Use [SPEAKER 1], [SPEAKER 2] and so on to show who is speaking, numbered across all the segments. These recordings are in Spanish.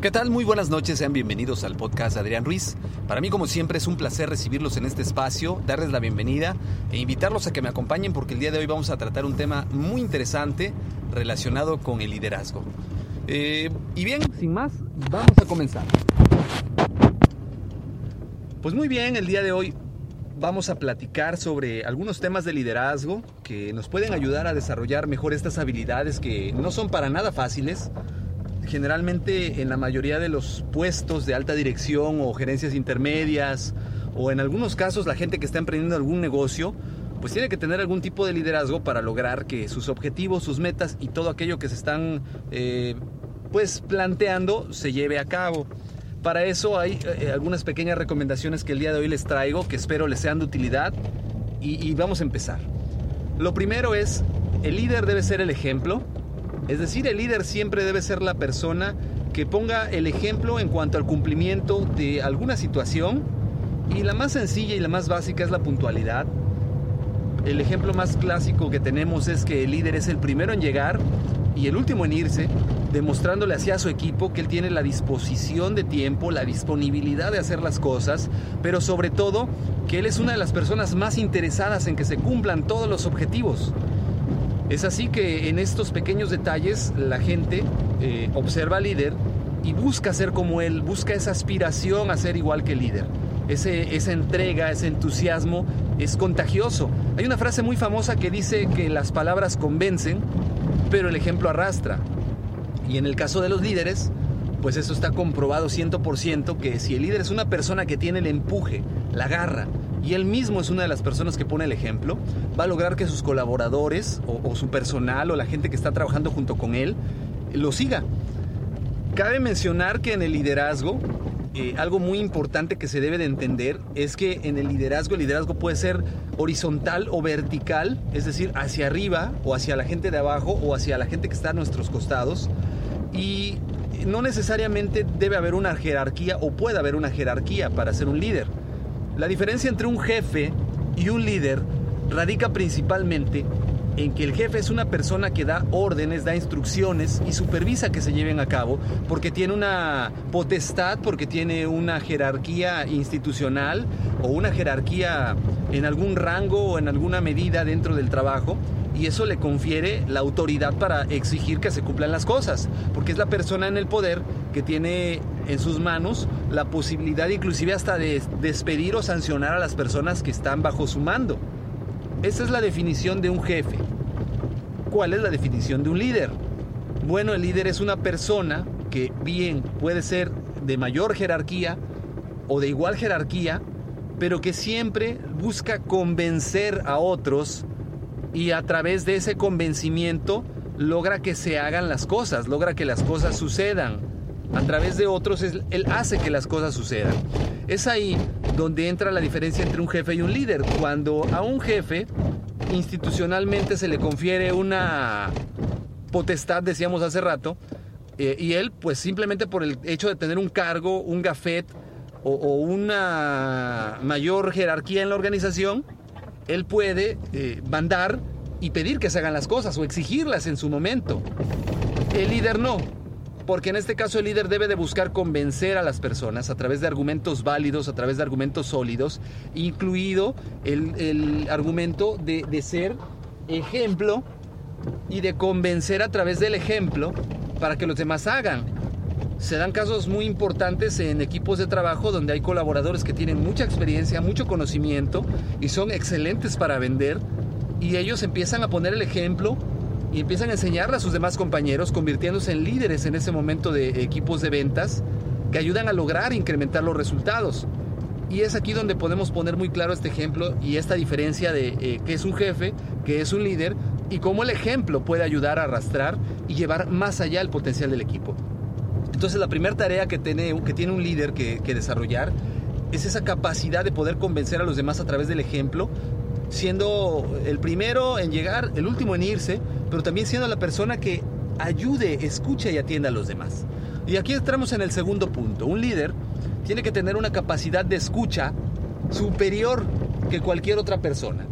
[SPEAKER 1] ¿Qué tal? Muy buenas noches, sean bienvenidos al podcast Adrián Ruiz. Para mí, como siempre, es un placer recibirlos en este espacio, darles la bienvenida e invitarlos a que me acompañen porque el día de hoy vamos a tratar un tema muy interesante relacionado con el liderazgo. Eh, y bien, sin más, vamos a comenzar. Pues muy bien, el día de hoy vamos a platicar sobre algunos temas de liderazgo que nos pueden ayudar a desarrollar mejor estas habilidades que no son para nada fáciles generalmente en la mayoría de los puestos de alta dirección o gerencias intermedias o en algunos casos la gente que está emprendiendo algún negocio pues tiene que tener algún tipo de liderazgo para lograr que sus objetivos, sus metas y todo aquello que se están eh, pues planteando se lleve a cabo. Para eso hay eh, algunas pequeñas recomendaciones que el día de hoy les traigo que espero les sean de utilidad y vamos a empezar. Lo primero es, el líder debe ser el ejemplo, es decir, el líder siempre debe ser la persona que ponga el ejemplo en cuanto al cumplimiento de alguna situación y la más sencilla y la más básica es la puntualidad. El ejemplo más clásico que tenemos es que el líder es el primero en llegar y el último en irse, demostrándole hacia su equipo que él tiene la disposición de tiempo, la disponibilidad de hacer las cosas, pero sobre todo que él es una de las personas más interesadas en que se cumplan todos los objetivos. Es así que en estos pequeños detalles la gente eh, observa al líder y busca ser como él, busca esa aspiración a ser igual que el líder. Esa entrega, ese entusiasmo es contagioso. Hay una frase muy famosa que dice que las palabras convencen, pero el ejemplo arrastra. Y en el caso de los líderes, pues eso está comprobado 100% que si el líder es una persona que tiene el empuje, la garra, y él mismo es una de las personas que pone el ejemplo, va a lograr que sus colaboradores o, su personal o la gente que está trabajando junto con él lo siga. Cabe mencionar que en el liderazgo, eh, algo muy importante que se debe de entender es que en el liderazgo, el liderazgo puede ser horizontal o vertical, es decir, hacia arriba o hacia la gente de abajo o hacia la gente que está a nuestros costados. Y no necesariamente debe haber una jerarquía o puede haber una jerarquía para ser un líder. La diferencia entre un jefe y un líder radica principalmente en que el jefe es una persona que da órdenes, da instrucciones y supervisa que se lleven a cabo porque tiene una potestad, porque tiene una jerarquía institucional o una jerarquía en algún rango o en alguna medida dentro del trabajo y eso le confiere la autoridad para exigir que se cumplan las cosas, porque es la persona en el poder que tiene en sus manos la posibilidad inclusive hasta de despedir o sancionar a las personas que están bajo su mando. Esa es la definición de un jefe. ¿Cuál es la definición de un líder? Bueno, el líder es una persona que bien puede ser de mayor jerarquía o de igual jerarquía, pero que siempre busca convencer a otros y a través de ese convencimiento logra que se hagan las cosas, logra que las cosas sucedan. A través de otros, él hace que las cosas sucedan. Es ahí donde entra la diferencia entre un jefe y un líder. Cuando a un jefe institucionalmente se le confiere una potestad, decíamos hace rato, Eh, y él, pues simplemente por el hecho de tener un cargo, un gafet o, una mayor jerarquía en la organización, él puede eh, mandar y pedir que se hagan las cosas o exigirlas en su momento. El líder no, porque en este caso el líder debe de buscar convencer a las personas a través de argumentos válidos, a través de argumentos sólidos, incluido el, argumento de ser ejemplo y de convencer a través del ejemplo para que los demás hagan. Se dan casos muy importantes en equipos de trabajo donde hay colaboradores que tienen mucha experiencia, mucho conocimiento y son excelentes para vender y ellos empiezan a poner el ejemplo y empiezan a enseñarle a sus demás compañeros, convirtiéndose en líderes en ese momento de equipos de ventas que ayudan a lograr incrementar los resultados. Y es aquí donde podemos poner muy claro este ejemplo y esta diferencia de eh, qué es un jefe, qué es un líder y cómo el ejemplo puede ayudar a arrastrar y llevar más allá el potencial del equipo. Entonces la primera tarea que tiene, que tiene un líder que desarrollar es esa capacidad de poder convencer a los demás a través del ejemplo, siendo el primero en llegar, el último en irse, pero también siendo la persona que ayude, escucha y atienda a los demás. Y aquí entramos en el segundo punto. Un líder tiene que tener una capacidad de escucha superior que cualquier otra persona.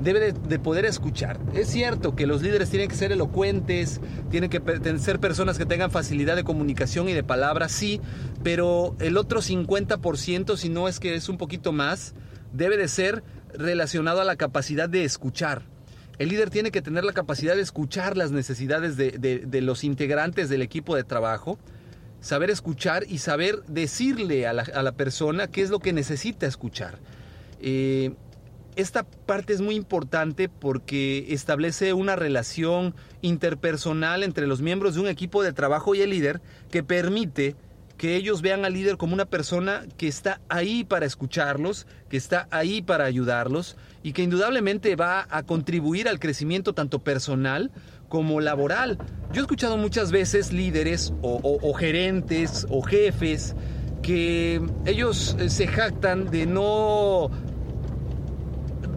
[SPEAKER 1] Debe de, de, poder escuchar. Es cierto que los líderes tienen que ser elocuentes, tienen que ser personas que tengan facilidad de comunicación y de palabras, sí, pero el otro 50%, si no es que es un poquito más, debe de ser relacionado a la capacidad de escuchar. El líder tiene que tener la capacidad de escuchar las necesidades de, los integrantes del equipo de trabajo, saber escuchar y saber decirle a la, a la persona qué es lo que necesita escuchar. Eh, esta parte es muy importante porque establece una relación interpersonal entre los miembros de un equipo de trabajo y el líder que permite que ellos vean al líder como una persona que está ahí para escucharlos, que está ahí para ayudarlos y que indudablemente va a contribuir al crecimiento tanto personal como laboral. Yo he escuchado muchas veces líderes o, gerentes o jefes que ellos se jactan de no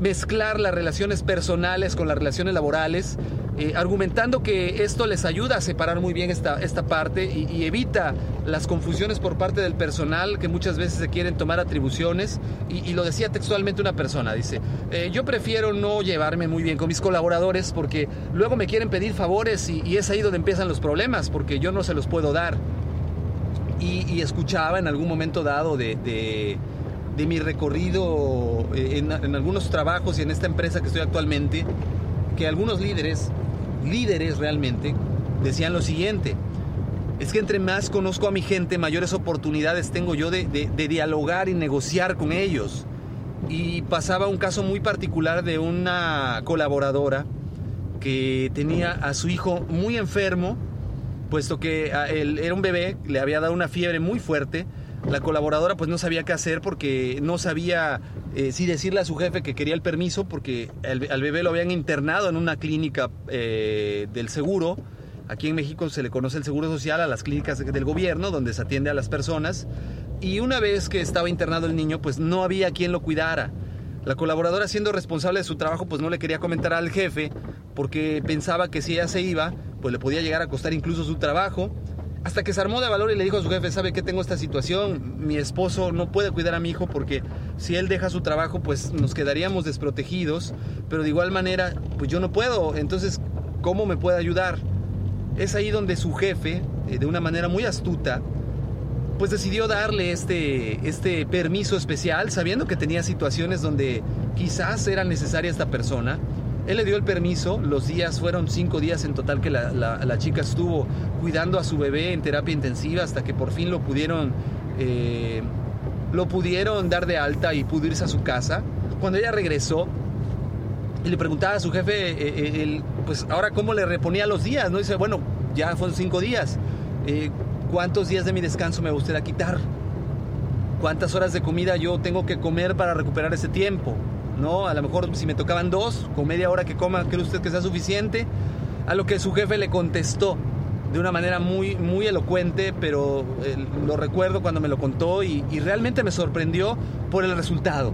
[SPEAKER 1] mezclar las relaciones personales con las relaciones laborales, eh, argumentando que esto les ayuda a separar muy bien esta, esta parte y, y, evita las confusiones por parte del personal que muchas veces se quieren tomar atribuciones. Y, y lo decía textualmente una persona, dice, eh, yo prefiero no llevarme muy bien con mis colaboradores porque luego me quieren pedir favores y, y es ahí donde empiezan los problemas porque yo no se los puedo dar. Y, escuchaba en algún momento dado de, de de mi recorrido en, en, algunos trabajos y en esta empresa que estoy actualmente, que algunos líderes, líderes realmente, decían lo siguiente, es que entre más conozco a mi gente, mayores oportunidades tengo yo de, de, de dialogar y negociar con ellos. Y pasaba un caso muy particular de una colaboradora que tenía a su hijo muy enfermo, puesto que él era un bebé, le había dado una fiebre muy fuerte, la colaboradora pues no sabía qué hacer porque no sabía eh, si decirle a su jefe que quería el permiso porque al, al bebé lo habían internado en una clínica eh, del seguro. Aquí en México se le conoce el seguro social a las clínicas del gobierno donde se atiende a las personas. Y una vez que estaba internado el niño pues no había quien lo cuidara. La colaboradora siendo responsable de su trabajo pues no le quería comentar al jefe porque pensaba que si ella se iba pues le podía llegar a costar incluso su trabajo hasta que se armó de valor y le dijo a su jefe, sabe que tengo esta situación, mi esposo no puede cuidar a mi hijo porque si él deja su trabajo pues nos quedaríamos desprotegidos, pero de igual manera pues yo no puedo, entonces ¿cómo me puede ayudar? Es ahí donde su jefe, eh, de una manera muy astuta, pues decidió darle este, este permiso especial, sabiendo que tenía situaciones donde quizás era necesaria esta persona, él le dio el permiso, los días fueron cinco días en total que la, la, chica estuvo cuidando a su bebé en terapia intensiva hasta que por fin lo pudieron, eh, lo pudieron dar de alta y pudo irse a su casa. Cuando ella regresó le preguntaba a su jefe, eh, eh, el, pues ahora cómo le reponía los días, ¿no? dice, bueno, ya fueron cinco días, eh, ¿cuántos días de mi descanso me gustaría quitar? ¿Cuántas horas de comida yo tengo que comer para recuperar ese tiempo? ¿No? A lo mejor si me tocaban dos, con media hora que coma, ¿cree usted que sea suficiente? A lo que su jefe le contestó de una manera muy, muy elocuente, pero eh, lo recuerdo cuando me lo contó y, y, realmente me sorprendió por el resultado.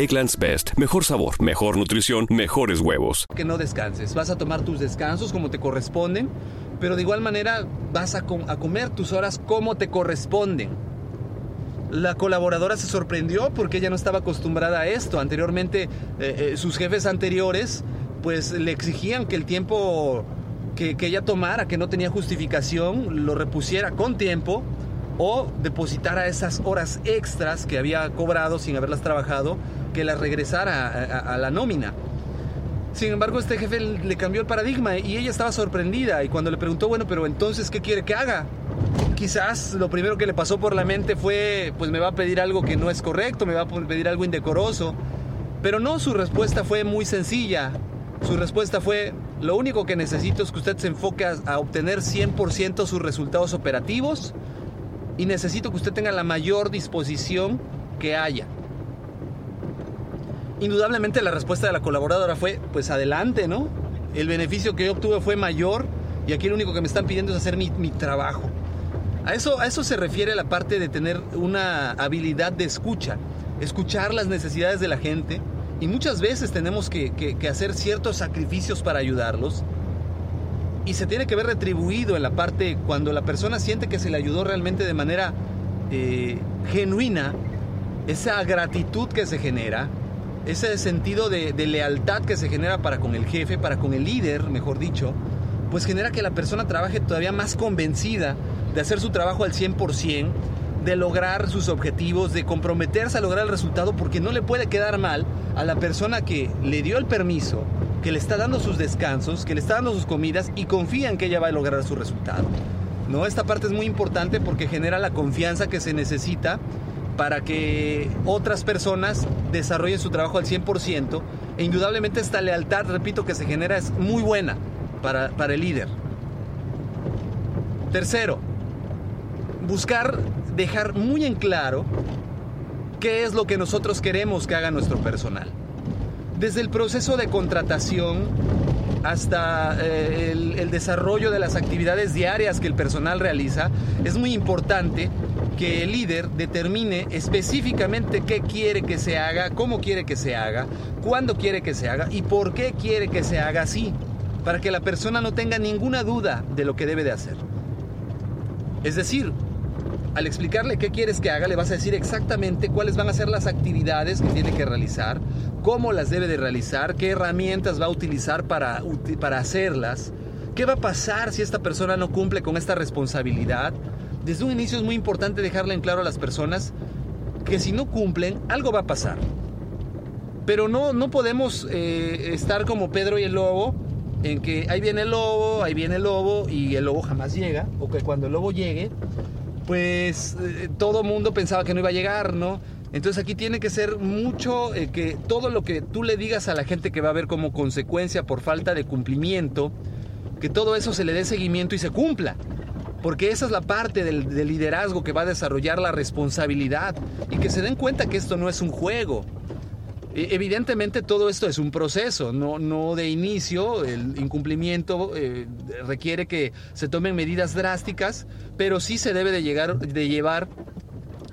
[SPEAKER 2] Best. Mejor sabor, mejor nutrición, mejores huevos.
[SPEAKER 1] Que no descanses. Vas a tomar tus descansos como te corresponden, pero de igual manera vas a, a comer tus horas como te corresponden. La colaboradora se sorprendió porque ella no estaba acostumbrada a esto. Anteriormente, eh, eh, sus jefes anteriores, pues le exigían que el tiempo que, que, ella tomara, que no tenía justificación, lo repusiera con tiempo o depositara esas horas extras que había cobrado sin haberlas trabajado que las regresara a, a, a la nómina. Sin embargo, este jefe le cambió el paradigma y ella estaba sorprendida y cuando le preguntó, bueno, pero entonces, ¿qué quiere que haga? Quizás lo primero que le pasó por la mente fue, pues me va a pedir algo que no es correcto, me va a pedir algo indecoroso. Pero no, su respuesta fue muy sencilla. Su respuesta fue, lo único que necesito es que usted se enfoque a, a obtener 100% sus resultados operativos y necesito que usted tenga la mayor disposición que haya. Indudablemente la respuesta de la colaboradora fue, pues adelante, ¿no? El beneficio que yo obtuve fue mayor y aquí lo único que me están pidiendo es hacer mi, trabajo. A eso, a eso se refiere la parte de tener una habilidad de escucha, escuchar las necesidades de la gente y muchas veces tenemos que hacer ciertos sacrificios para ayudarlos y se tiene que ver retribuido en la parte cuando la persona siente que se le ayudó realmente de manera eh, genuina, esa gratitud que se genera, ese sentido de, lealtad que se genera para con el jefe, para con el líder, mejor dicho, pues genera que la persona trabaje todavía más convencida de hacer su trabajo al 100%, de lograr sus objetivos, de comprometerse a lograr el resultado, porque no le puede quedar mal a la persona que le dio el permiso, que le está dando sus descansos, que le está dando sus comidas y confía en que ella va a lograr su resultado. ¿No? Esta parte es muy importante porque genera la confianza que se necesita para que otras personas desarrollen su trabajo al 100% e indudablemente esta lealtad, repito, que se genera es muy buena para, para el líder. Tercero, buscar dejar muy en claro qué es lo que nosotros queremos que haga nuestro personal. Desde el proceso de contratación hasta eh, el, el, desarrollo de las actividades diarias que el personal realiza, es muy importante que el líder determine específicamente qué quiere que se haga, cómo quiere que se haga, cuándo quiere que se haga y por qué quiere que se haga así, para que la persona no tenga ninguna duda de lo que debe de hacer. Es decir, al explicarle qué quieres que haga, le vas a decir exactamente cuáles van a ser las actividades que tiene que realizar, cómo las debe de realizar, qué herramientas va a utilizar para, para hacerlas, qué va a pasar si esta persona no cumple con esta responsabilidad. Desde un inicio es muy importante dejarle en claro a las personas que si no cumplen, algo va a pasar. Pero no, no podemos eh, estar como Pedro y el lobo, en que ahí viene el lobo, ahí viene el lobo y el lobo jamás llega, o que cuando el lobo llegue, pues eh, todo mundo pensaba que no iba a llegar, ¿no? Entonces aquí tiene que ser mucho eh, que todo lo que tú le digas a la gente que va a ver como consecuencia por falta de cumplimiento, que todo eso se le dé seguimiento y se cumpla. Porque esa es la parte del, liderazgo que va a desarrollar la responsabilidad y que se den cuenta que esto no es un juego. Evidentemente todo esto es un proceso, no, no de inicio, el incumplimiento eh, requiere que se tomen medidas drásticas, pero sí se debe de, llegar, de llevar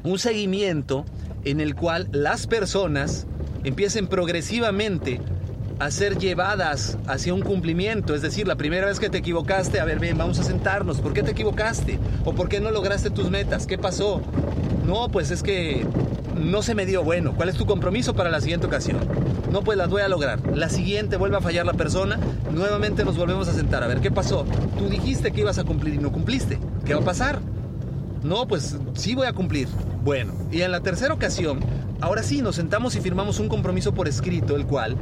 [SPEAKER 1] un seguimiento en el cual las personas empiecen progresivamente a ser llevadas hacia un cumplimiento. Es decir, la primera vez que te equivocaste, a ver, bien, vamos a sentarnos. ¿Por qué te equivocaste? ¿O por qué no lograste tus metas? ¿Qué pasó? No, pues es que no se me dio bueno. ¿Cuál es tu compromiso para la siguiente ocasión? No, pues las voy a lograr. La siguiente vuelve a fallar la persona, nuevamente nos volvemos a sentar. A ver, ¿qué pasó? Tú dijiste que ibas a cumplir y no cumpliste. ¿Qué va a pasar? No, pues sí voy a cumplir. Bueno, y en la tercera ocasión, ahora sí nos sentamos y firmamos un compromiso por escrito, el cual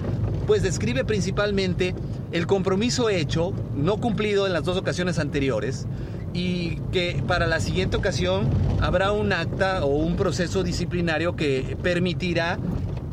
[SPEAKER 1] pues describe principalmente el compromiso hecho, no cumplido en las dos ocasiones anteriores, y que para la siguiente ocasión habrá un acta o un proceso disciplinario que permitirá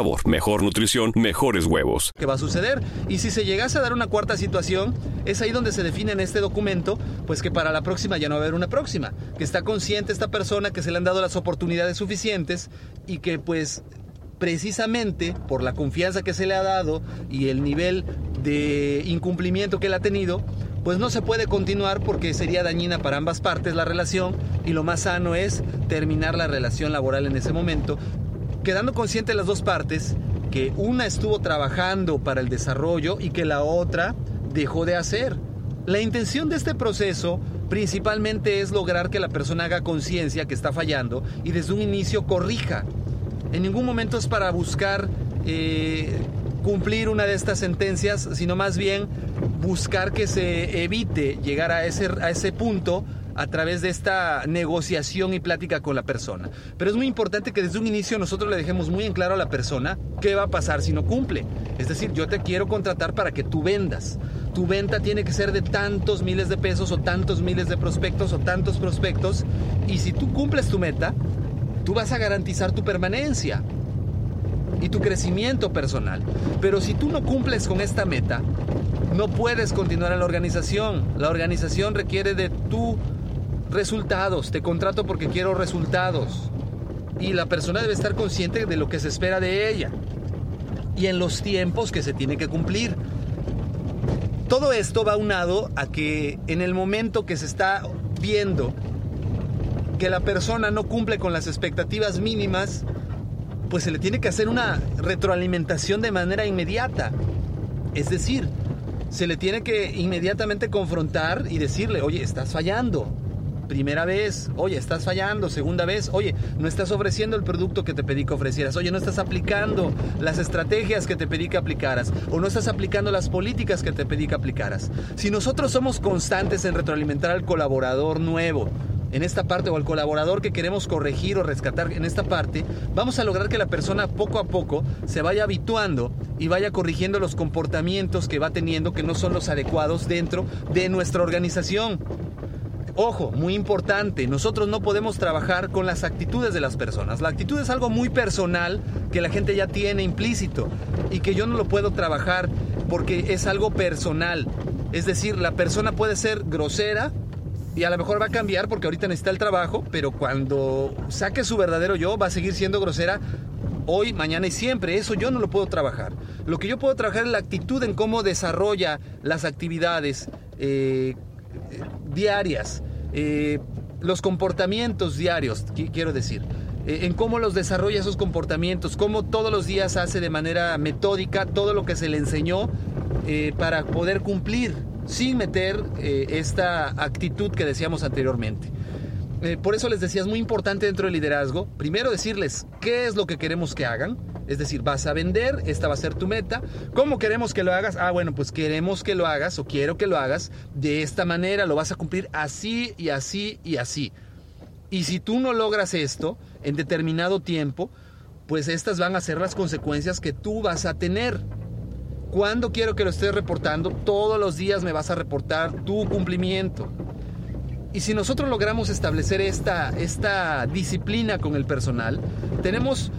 [SPEAKER 2] sabor, mejor nutrición, mejores huevos.
[SPEAKER 1] que va a suceder. Y si se llegase a dar una cuarta situación, es ahí donde se define en este documento, pues que para la próxima ya no va a haber una próxima. Que está consciente esta persona que se le han dado las oportunidades suficientes y que pues precisamente por la confianza que se le ha dado y el nivel de incumplimiento que él ha tenido, pues no se puede continuar porque sería dañina para ambas partes la relación y lo más sano es terminar la relación laboral en ese momento quedando consciente las dos partes que una estuvo trabajando para el desarrollo y que la otra dejó de hacer. La intención de este proceso principalmente es lograr que la persona haga conciencia que está fallando y desde un inicio corrija. En ningún momento es para buscar eh, cumplir una de estas sentencias, sino más bien buscar que se evite llegar a ese, a ese punto a través de esta negociación y plática con la persona. Pero es muy importante que desde un inicio nosotros le dejemos muy en claro a la persona qué va a pasar si no cumple. Es decir, yo te quiero contratar para que tú vendas. Tu venta tiene que ser de tantos miles de pesos o tantos miles de prospectos o tantos prospectos. Y si tú cumples tu meta, tú vas a garantizar tu permanencia y tu crecimiento personal. Pero si tú no cumples con esta meta, no puedes continuar en la organización. La organización requiere de tu resultados, te contrato porque quiero resultados. Y la persona debe estar consciente de lo que se espera de ella y en los tiempos que se tiene que cumplir. Todo esto va unado a que en el momento que se está viendo que la persona no cumple con las expectativas mínimas, pues se le tiene que hacer una retroalimentación de manera inmediata. Es decir, se le tiene que inmediatamente confrontar y decirle, oye, estás fallando primera vez, oye, estás fallando, segunda vez, oye, no estás ofreciendo el producto que te pedí que ofrecieras, oye, no estás aplicando las estrategias que te pedí que aplicaras, o no estás aplicando las políticas que te pedí que aplicaras. Si nosotros somos constantes en retroalimentar al colaborador nuevo, en esta parte o al colaborador que queremos corregir o rescatar en esta parte, vamos a lograr que la persona poco a poco se vaya habituando y vaya corrigiendo los comportamientos que va teniendo que no son los adecuados dentro de nuestra organización. Ojo, muy importante, nosotros no podemos trabajar con las actitudes de las personas. La actitud es algo muy personal que la gente ya tiene implícito y que yo no lo puedo trabajar porque es algo personal. Es decir, la persona puede ser grosera y a lo mejor va a cambiar porque ahorita necesita el trabajo, pero cuando saque su verdadero yo va a seguir siendo grosera hoy, mañana y siempre. Eso yo no lo puedo trabajar. Lo que yo puedo trabajar es la actitud en cómo desarrolla las actividades. Eh, diarias, eh, los comportamientos diarios, quiero decir, eh, en cómo los desarrolla esos comportamientos, cómo todos los días hace de manera metódica todo lo que se le enseñó eh, para poder cumplir sin meter esta actitud que decíamos anteriormente. por eso les decía, es muy importante dentro del liderazgo, primero decirles qué es lo que queremos que hagan, es decir, vas a vender, esta va a ser tu meta. ¿Cómo queremos que lo hagas? Ah, bueno, pues queremos que lo hagas o quiero que lo hagas de esta manera, lo vas a cumplir así y así y así. Y si tú no logras esto en determinado tiempo, pues estas van a ser las consecuencias que tú vas a tener. ¿Cuándo quiero que lo estés reportando? Todos los días me vas a reportar tu cumplimiento. Y si nosotros logramos establecer esta, esta disciplina con el personal, tenemos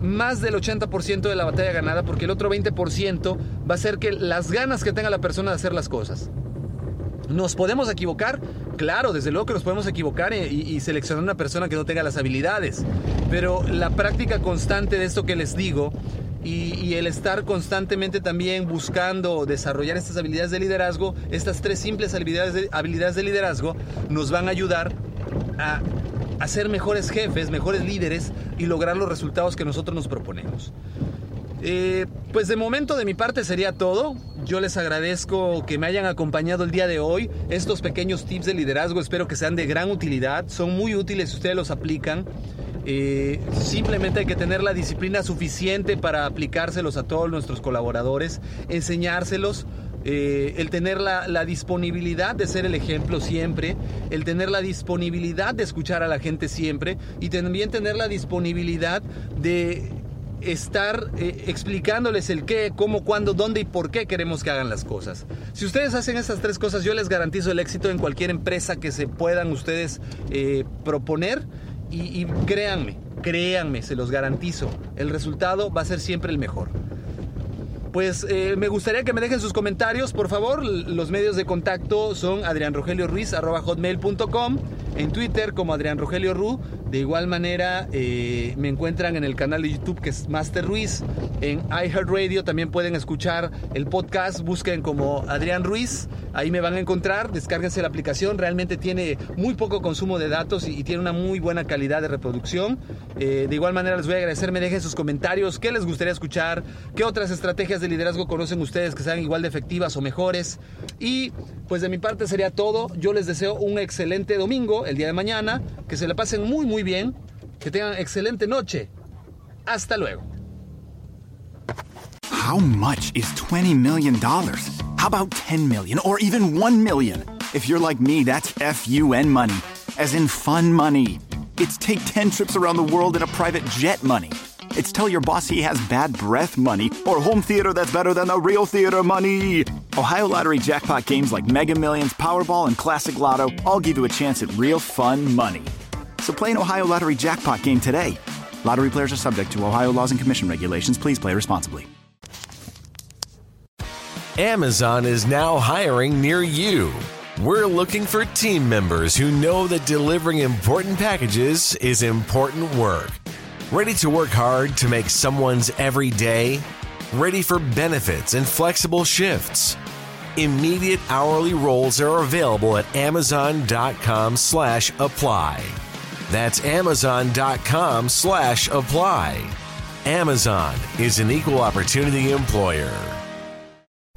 [SPEAKER 1] más del 80% de la batalla ganada porque el otro 20% va a ser que las ganas que tenga la persona de hacer las cosas. ¿Nos podemos equivocar? Claro, desde luego que nos podemos equivocar y, seleccionar una persona que no tenga las habilidades. Pero la práctica constante de esto que les digo y, el estar constantemente también buscando desarrollar estas habilidades de liderazgo, estas tres simples habilidades habilidades de liderazgo, nos van a ayudar a a ser mejores jefes, mejores líderes y lograr los resultados que nosotros nos proponemos. Eh, pues de momento de mi parte sería todo. Yo les agradezco que me hayan acompañado el día de hoy. Estos pequeños tips de liderazgo espero que sean de gran utilidad. Son muy útiles si ustedes los aplican. Eh, simplemente hay que tener la disciplina suficiente para aplicárselos a todos nuestros colaboradores, enseñárselos. Eh, el tener la, disponibilidad de ser el ejemplo siempre, el tener la disponibilidad de escuchar a la gente siempre y también tener la disponibilidad de estar eh, explicándoles el qué, cómo, cuándo, dónde y por qué queremos que hagan las cosas. Si ustedes hacen esas tres cosas, yo les garantizo el éxito en cualquier empresa que se puedan ustedes eh, proponer y, y créanme, créanme, se los garantizo, el resultado va a ser siempre el mejor. Pues eh, me gustaría que me dejen sus comentarios, por favor. Los medios de contacto son adrianrogelioruiz.com, en Twitter como Adrián Rogelio Ru. De igual manera, eh, me encuentran en el canal de YouTube que es Master Ruiz. En iHeartRadio también pueden escuchar el podcast. Busquen como Adrián Ruiz. Ahí me van a encontrar. Descárguense la aplicación. Realmente tiene muy poco consumo de datos y, tiene una muy buena calidad de reproducción. Eh, de igual manera, les voy a agradecer. Me dejen sus comentarios. ¿Qué les gustaría escuchar? ¿Qué otras estrategias de liderazgo conocen ustedes que sean igual de efectivas o mejores? Y pues de mi parte sería todo. Yo les deseo un excelente domingo, el día de mañana. Que se la pasen muy, muy bien. Que tengan excelente noche. Hasta luego.
[SPEAKER 3] How much is $20 million? How about 10 million or even 1 million? If you're like me, that's FUN money, as in fun money. It's take 10 trips around the world in a private jet money. It's tell your boss he has bad breath money or home theater that's better than the real theater money. Ohio Lottery jackpot games like Mega Millions, Powerball, and Classic Lotto all give you a chance at real fun money. So play an Ohio Lottery jackpot game today. Lottery players are subject to Ohio laws and commission regulations. Please play responsibly.
[SPEAKER 4] Amazon is now hiring near you. We're looking for team members who know that delivering important packages is important work. Ready to work hard to make someone's every day? Ready for benefits and flexible shifts? Immediate hourly roles are available at amazon.com slash apply. That's amazon.com slash apply. Amazon is an equal opportunity employer.